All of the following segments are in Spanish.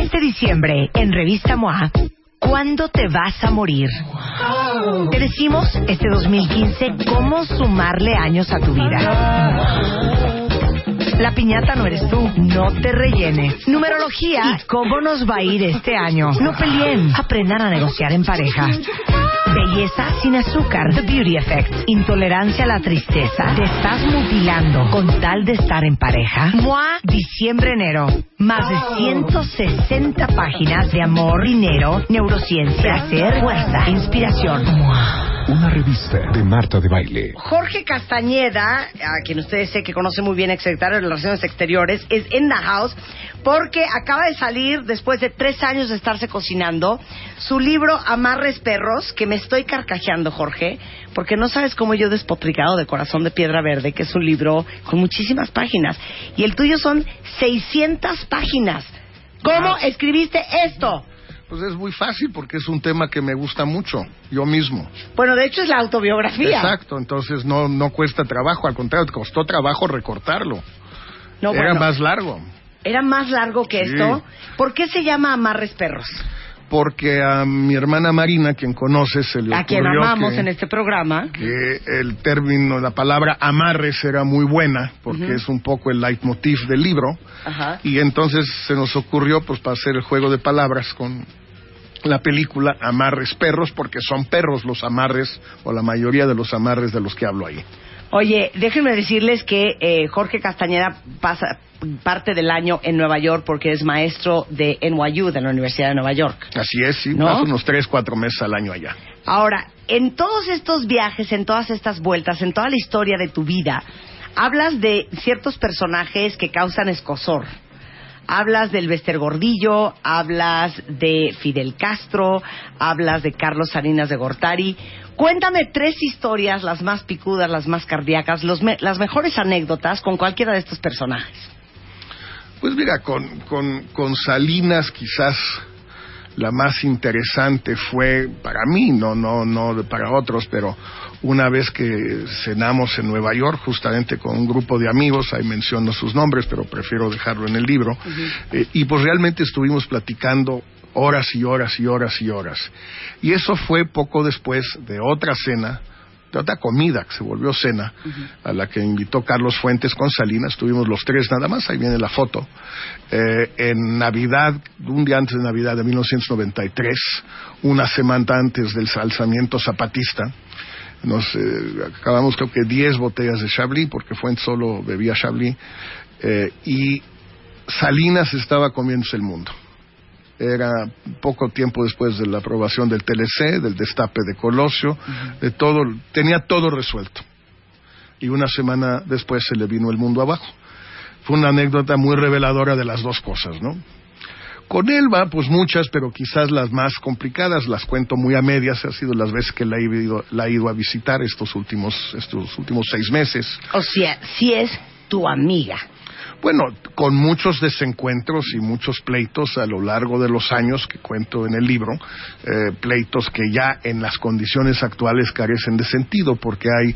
Este diciembre, en Revista MOA, ¿cuándo te vas a morir? Te decimos este 2015 cómo sumarle años a tu vida. La piñata no eres tú, no te rellenes. Numerología y cómo nos va a ir este año. No peleen, aprendan a negociar en pareja. Belleza sin azúcar, The Beauty Effect. Intolerancia a la tristeza. Te estás mutilando con tal de estar en pareja. MOA, diciembre-enero. Más de 160 páginas de amor, dinero, neurociencia, placer, fuerza, inspiración. MOA. Una revista de Marta de Baile. Jorge Castañeda, a quien ustedes sé que conoce muy bien, exsecretario de Relaciones Exteriores, es en the house porque acaba de salir, después de tres años de estarse cocinando, su libro Amarres Perros, que me estoy carcajeando, Jorge, porque no sabes cómo yo he despotricado de Corazón de Piedra Verde, que es un libro con muchísimas páginas. Y el tuyo son 600 páginas. ¿Cómo escribiste esto? Pues es muy fácil porque es un tema que me gusta mucho, yo mismo. Bueno, de hecho es la autobiografía. Exacto, entonces no, no cuesta trabajo, al contrario, costó trabajo recortarlo. No, Era bueno, más largo, Era más largo que Sí. esto. ¿Por qué se llama Amarres Perros? Porque a mi hermana Marina, quien conoce, se le A quien ocurrió amamos que, en este programa. que el término, la palabra amarres era muy buena, porque es un poco el leitmotiv del libro, Ajá. y entonces se nos ocurrió pues para hacer el juego de palabras con la película Amarres Perros, porque son perros los amarres, o la mayoría de los amarres de los que hablo ahí. Oye, déjenme decirles que eh, Jorge Castañeda pasa parte del año en Nueva York porque es maestro de NYU, de la Universidad de Nueva York. Así es, sí, ¿No? unos tres, cuatro meses al año allá. Ahora, en todos estos viajes, en todas estas vueltas, en toda la historia de tu vida, hablas de ciertos personajes que causan escosor. Hablas del Bester Gordillo, hablas de Fidel Castro, hablas de Carlos Salinas de Gortari. Cuéntame tres historias, las más picudas, las más cardíacas, los me- las mejores anécdotas con cualquiera de estos personajes. Pues mira, con, con, con Salinas quizás la más interesante fue para mí, no, no, no para otros, pero una vez que cenamos en Nueva York, justamente con un grupo de amigos, ahí menciono sus nombres, pero prefiero dejarlo en el libro, eh, y pues realmente estuvimos platicando horas y horas y horas y horas. Y eso fue poco después de otra cena, de otra comida que se volvió cena, a la que invitó Carlos Fuentes con Salinas, estuvimos los tres nada más, ahí viene la foto, eh, en Navidad, un día antes de Navidad de 1993, una semana antes del alzamiento zapatista, nos eh, acabamos creo que 10 botellas de Chablis, porque Fuentes solo bebía Chablis, eh, y Salinas estaba comiéndose el mundo. Era poco tiempo después de la aprobación del TLC, del destape de Colosio, de todo, tenía todo resuelto. Y una semana después se le vino el mundo abajo. Fue una anécdota muy reveladora de las dos cosas, ¿no? Con Elba, pues muchas, pero quizás las más complicadas, las cuento muy a medias, ha sido las veces que la he ido, la he ido a visitar estos últimos, estos últimos seis meses. O sea, si es tu amiga. Bueno, con muchos desencuentros y muchos pleitos a lo largo de los años que cuento en el libro, eh, pleitos que ya en las condiciones actuales carecen de sentido, porque hay,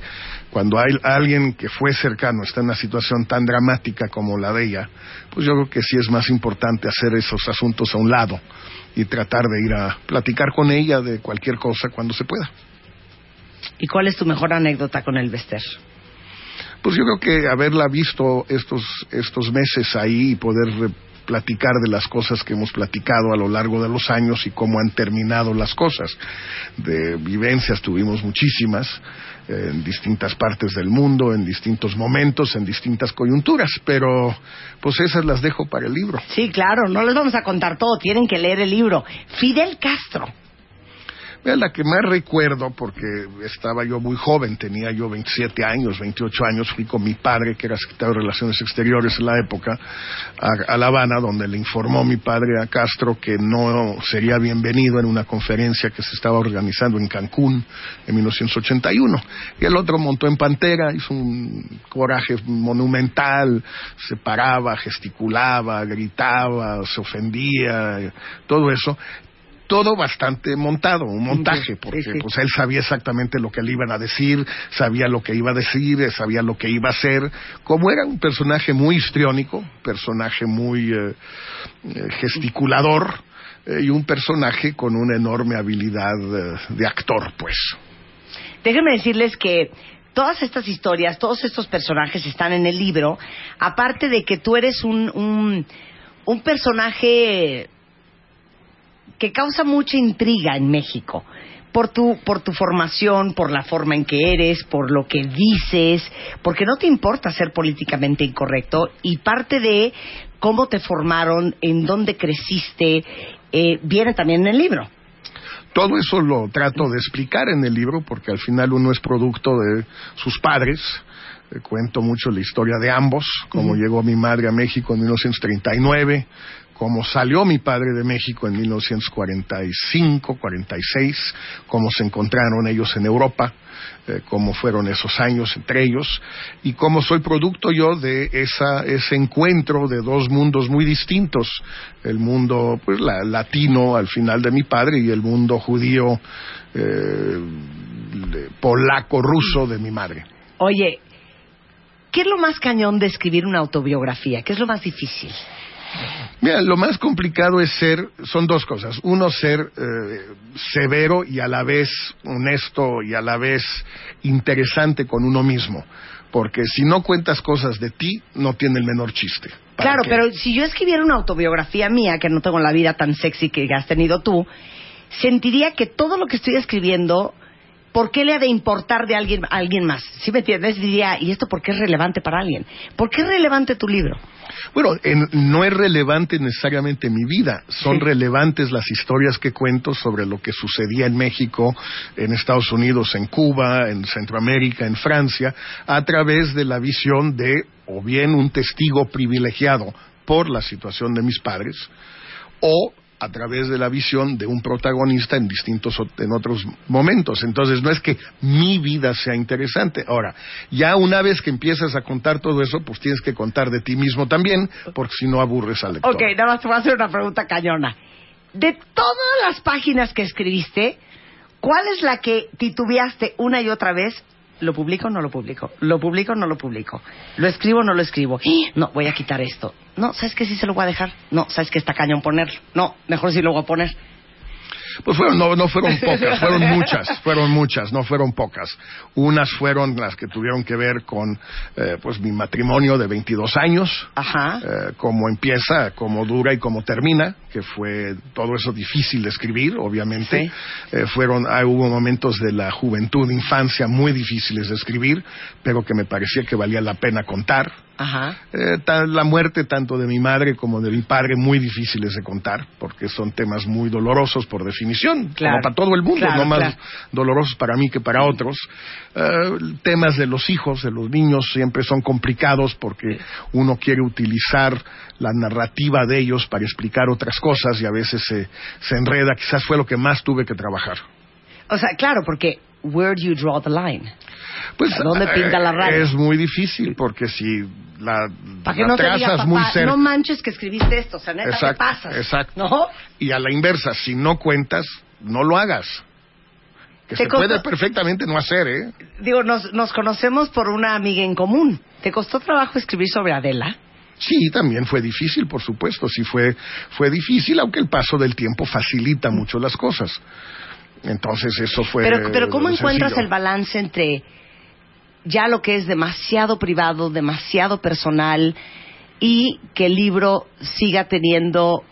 cuando hay alguien que fue cercano está en una situación tan dramática como la de ella, pues yo creo que sí es más importante hacer esos asuntos a un lado y tratar de ir a platicar con ella de cualquier cosa cuando se pueda. ¿Y cuál es tu mejor anécdota con el Bester? Pues yo creo que haberla visto estos, estos meses ahí y poder platicar de las cosas que hemos platicado a lo largo de los años y cómo han terminado las cosas. De vivencias tuvimos muchísimas eh, en distintas partes del mundo, en distintos momentos, en distintas coyunturas, pero pues esas las dejo para el libro. Sí, claro, no les vamos a contar todo, tienen que leer el libro. Fidel Castro. Mira, la que más recuerdo, porque estaba yo muy joven, tenía yo 27 años, 28 años, fui con mi padre, que era secretario de Relaciones Exteriores en la época, a, La Habana, donde le informó mi padre a Castro que no sería bienvenido en una conferencia que se estaba organizando en Cancún en 1981. Y el otro montó en Pantera, hizo un coraje monumental, se paraba, gesticulaba, gritaba, se ofendía, todo eso todo bastante montado, un montaje, porque pues él sabía exactamente lo que le iban a decir, sabía lo que iba a decir, sabía lo que iba a hacer, como era un personaje muy histriónico, personaje muy eh, eh, gesticulador eh, y un personaje con una enorme habilidad de actor, pues. Déjenme decirles que todas estas historias, todos estos personajes están en el libro, aparte de que tú eres un, un, un personaje que causa mucha intriga en México por tu, por tu formación, por la forma en que eres, por lo que dices, porque no te importa ser políticamente incorrecto y parte de cómo te formaron, en dónde creciste, eh, viene también en el libro. Todo eso lo trato de explicar en el libro porque al final uno es producto de sus padres. Eh, cuento mucho la historia de ambos, cómo llegó mi madre a México en 1939, cómo salió mi padre de México en 1945, 46, cómo se encontraron ellos en Europa, eh, cómo fueron esos años entre ellos y cómo soy producto yo de esa, ese encuentro de dos mundos muy distintos, el mundo pues, latino al final de mi padre y el mundo judío, eh, polaco, ruso de mi madre. Oye, ¿qué es lo más cañón de escribir una autobiografía? ¿Qué es lo más difícil? Mira, lo más complicado es ser, son dos cosas. Uno, ser eh, severo y a la vez honesto y a la vez interesante con uno mismo. Porque si no cuentas cosas de ti, no tiene el menor chiste. Claro, pero si yo escribiera una autobiografía mía, que no tengo la vida tan sexy que has tenido tú, sentiría que todo lo que estoy escribiendo ¿por qué le ha de importar de alguien a alguien más? Si me entiendes? Diría, ¿y esto por qué es relevante para alguien? ¿Por qué es relevante tu libro? Bueno, no es relevante necesariamente mi vida, son relevantes las historias que cuento sobre lo que sucedía en México, en Estados Unidos, en Cuba, en Centroamérica, en Francia, a través de la visión de o bien un testigo privilegiado por la situación de mis padres, o a través de la visión de un protagonista en distintos en otros momentos. Entonces no es que mi vida sea interesante. Ahora, ya una vez que empiezas a contar todo eso, pues tienes que contar de ti mismo también, porque si no aburres al lector. Ok, nada más te voy a hacer una pregunta cañona. De todas las páginas que escribiste, ¿cuál es la que titubeaste una y otra vez ¿Lo publico o no lo publico? ¿Lo publico o no lo publico? ¿Lo escribo o no lo escribo? No, voy a quitar esto. No, ¿sabes qué? Sí se lo voy a dejar. No, ¿sabes qué? Está cañón ponerlo. No, mejor sí lo voy a poner. Pues fueron, no, no fueron pocas, fueron muchas, fueron muchas, no fueron pocas. Unas fueron las que tuvieron que ver con, eh, pues, mi matrimonio de 22 años, Ajá. Eh, cómo empieza, cómo dura y cómo termina, que fue todo eso difícil de escribir, obviamente. Eh, fueron, ah, hubo momentos de la juventud, infancia muy difíciles de escribir, pero que me parecía que valía la pena contar. Ajá. Eh, la muerte tanto de mi madre como de mi padre muy difíciles de contar porque son temas muy dolorosos por definición como para todo el mundo no más dolorosos para mí que para otros. Eh, temas de los hijos de los niños siempre son complicados porque uno quiere utilizar la narrativa de ellos para explicar otras cosas y a veces se, se enreda. Quizás fue lo que más tuve que trabajar. O sea claro porque where do you draw the line pues ¿Dónde pinta la raya? Es muy difícil porque si la, ¿Para que no te diga, muy cerca. No manches que escribiste esto, o sea, neta, exacto, pasas? Exacto. ¿No? Y a la inversa, si no cuentas, no lo hagas. Que se puede perfectamente no hacer, ¿eh? Digo, nos, nos conocemos por una amiga en común. ¿Te costó trabajo escribir sobre Adela? Sí, también fue difícil, por supuesto, sí fue, fue difícil, aunque el paso del tiempo facilita mucho las cosas. Entonces eso fue... Pero, pero ¿cómo encuentras el balance entre ya lo que es demasiado privado, demasiado personal y que el libro siga teniendo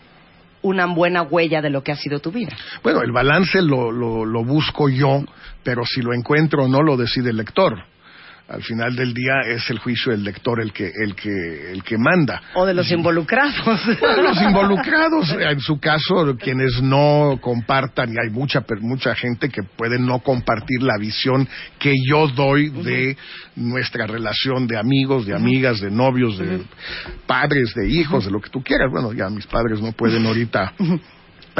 una buena huella de lo que ha sido tu vida. Bueno, el balance lo, lo, busco yo, pero si lo encuentro o no lo decide el lector. Al final del día es el juicio del lector el que el que el que manda. O de los involucrados. Los involucrados en su caso quienes no compartan y hay mucha mucha gente que puede no compartir la visión que yo doy de nuestra relación de amigos de amigas de novios de padres de hijos de lo que tú quieras. Bueno ya mis padres no pueden ahorita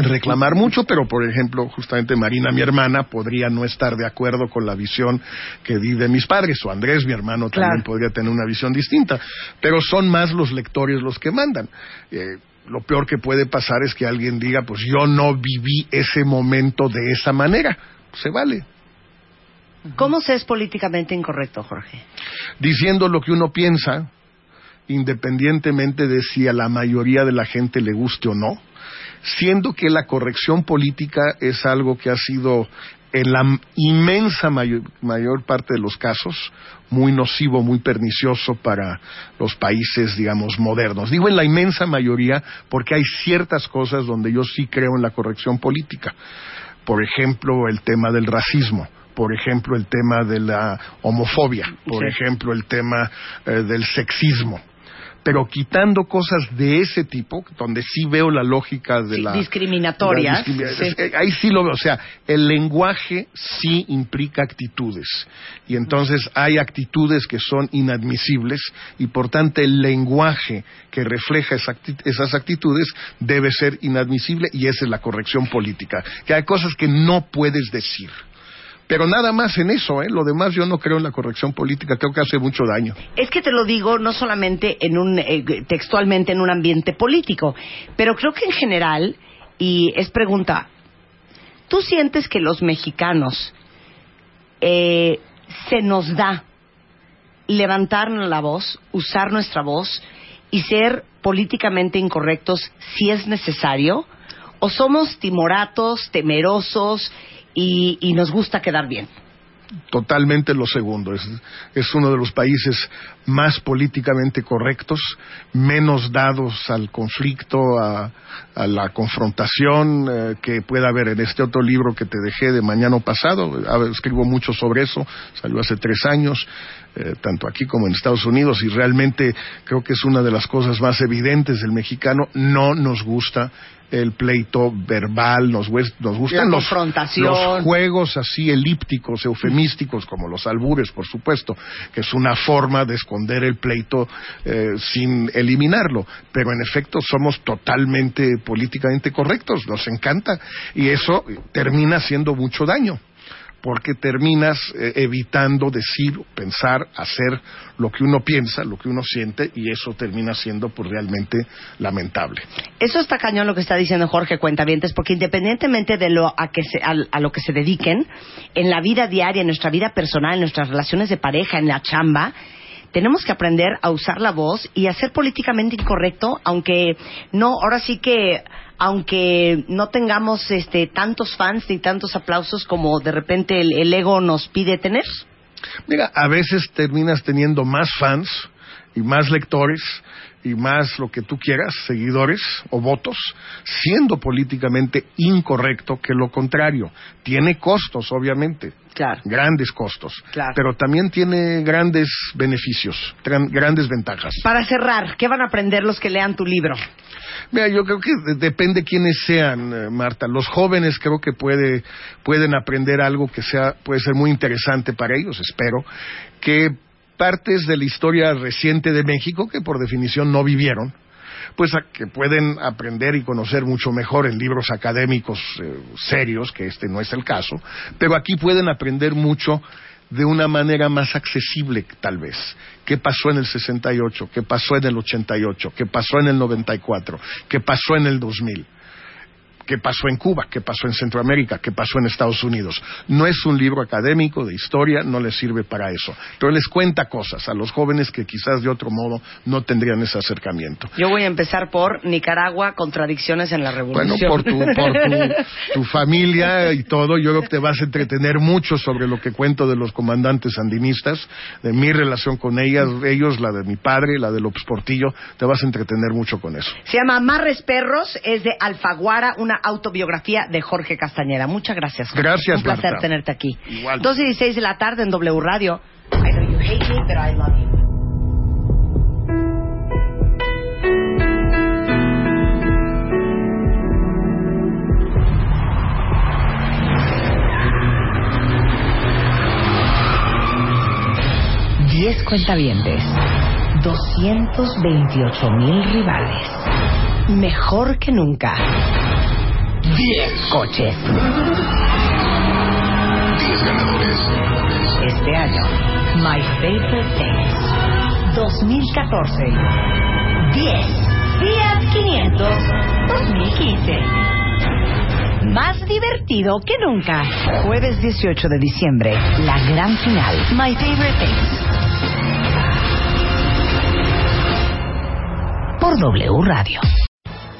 reclamar mucho, pero por ejemplo, justamente Marina, mi hermana, podría no estar de acuerdo con la visión que di de mis padres, o Andrés, mi hermano, también podría tener una visión distinta, pero son más los lectores los que mandan. Eh, lo peor que puede pasar es que alguien diga, pues yo no viví ese momento de esa manera. Se vale. ¿Cómo se es políticamente incorrecto, Jorge? Diciendo lo que uno piensa, independientemente de si a la mayoría de la gente le guste o no siendo que la corrección política es algo que ha sido en la inmensa mayor, parte de los casos muy nocivo, muy pernicioso para los países, digamos, modernos. Digo en la inmensa mayoría porque hay ciertas cosas donde yo sí creo en la corrección política. Por ejemplo, el tema del racismo por ejemplo, el tema de la homofobia, por ejemplo, el tema eh, del sexismo, pero quitando cosas de ese tipo, donde sí veo la lógica de la... Discriminatoria. Eh, ahí sí lo veo, o sea, el lenguaje sí implica actitudes, y entonces hay actitudes que son inadmisibles, y por tanto el lenguaje que refleja esas actitudes debe ser inadmisible, y esa es la corrección política, que hay cosas que no puedes decir. Pero nada más en eso, ¿eh? Lo demás yo no creo en la corrección política, creo que hace mucho daño. Es que te lo digo no solamente en un, eh, textualmente en un ambiente político, pero creo que en general, y es pregunta, ¿tú sientes que los mexicanos eh, se nos da levantar la voz, usar nuestra voz y ser políticamente incorrectos si es necesario? ¿O somos timoratos, temerosos y, nos gusta quedar bien totalmente lo segundo. Es, uno de los países más políticamente correctos, menos dados al conflicto, a, la confrontación eh, que pueda haber en este otro libro que te dejé de mañana pasado. Escribo mucho sobre eso, salió hace tres años. Eh, tanto aquí como en Estados Unidos, y realmente creo que es una de las cosas más evidentes del mexicano, no nos gusta el pleito verbal, nos, gustan los, juegos así elípticos, eufemísticos, como los albures, por supuesto, que es una forma de esconder el pleito eh, sin eliminarlo. Pero en efecto somos totalmente políticamente correctos, nos encanta, y eso termina haciendo mucho daño porque terminas eh, evitando decir, pensar, hacer lo que uno piensa, lo que uno siente, y eso termina siendo pues realmente lamentable. Eso está cañón lo que está diciendo Jorge Cuentavientes, porque independientemente de lo a, que a lo que se dediquen, en la vida diaria, en nuestra vida personal, en nuestras relaciones de pareja, en la chamba, tenemos que aprender a usar la voz y a ser políticamente incorrecto, aunque no, ahora sí que aunque no tengamos este, tantos fans ni tantos aplausos como de repente el, ego nos pide tener? Mira, a veces terminas teniendo más fans y más lectores y más lo que tú quieras, seguidores o votos, siendo políticamente incorrecto que lo contrario. Tiene costos, obviamente. Claro. Grandes costos. Claro. Pero también tiene grandes beneficios, grandes ventajas. Para cerrar, ¿qué van a aprender los que lean tu libro? Mira, yo creo que depende quiénes sean, eh, Marta. Los jóvenes creo que puede, pueden aprender algo que sea, puede ser muy interesante para ellos, espero, que partes de la historia reciente de México, que por definición no vivieron, pues que pueden aprender y conocer mucho mejor en libros académicos eh, serios, que este no es el caso, pero aquí pueden aprender mucho de una manera más accesible, tal vez. ¿Qué pasó en el 68? ¿Qué pasó en el 88? ¿Qué pasó en el 94? ¿Qué pasó en el 2000? Qué pasó en Cuba, qué pasó en Centroamérica, qué pasó en Estados Unidos. No es un libro académico de historia, no les sirve para eso, pero les cuenta cosas a los jóvenes que quizás de otro modo no tendrían ese acercamiento. Yo voy a empezar por Nicaragua, contradicciones en la revolución. Bueno, por tu, por tu, familia y todo, yo creo que te vas a entretener mucho sobre lo que cuento de los comandantes sandinistas, de mi relación con ellas, ellos, la de mi padre, la de López Portillo, te vas a entretener mucho con eso. Se llama Marres Perros, es de Alfaguara, una autobiografía de Jorge Castañeda. Muchas gracias. Gracias, Un placer tenerte aquí. Igual. 12 y 16 de la tarde en W Radio. You hate me, but I love you. Diez cuentavientes, 228 mil rivales, mejor que nunca. 10 coches. 10 ganadores. Este año, My Favorite Things 2014. 10 Fiat 500 2015. Más divertido que nunca. Jueves 18 de diciembre, la gran final. My Favorite Things. Por W Radio.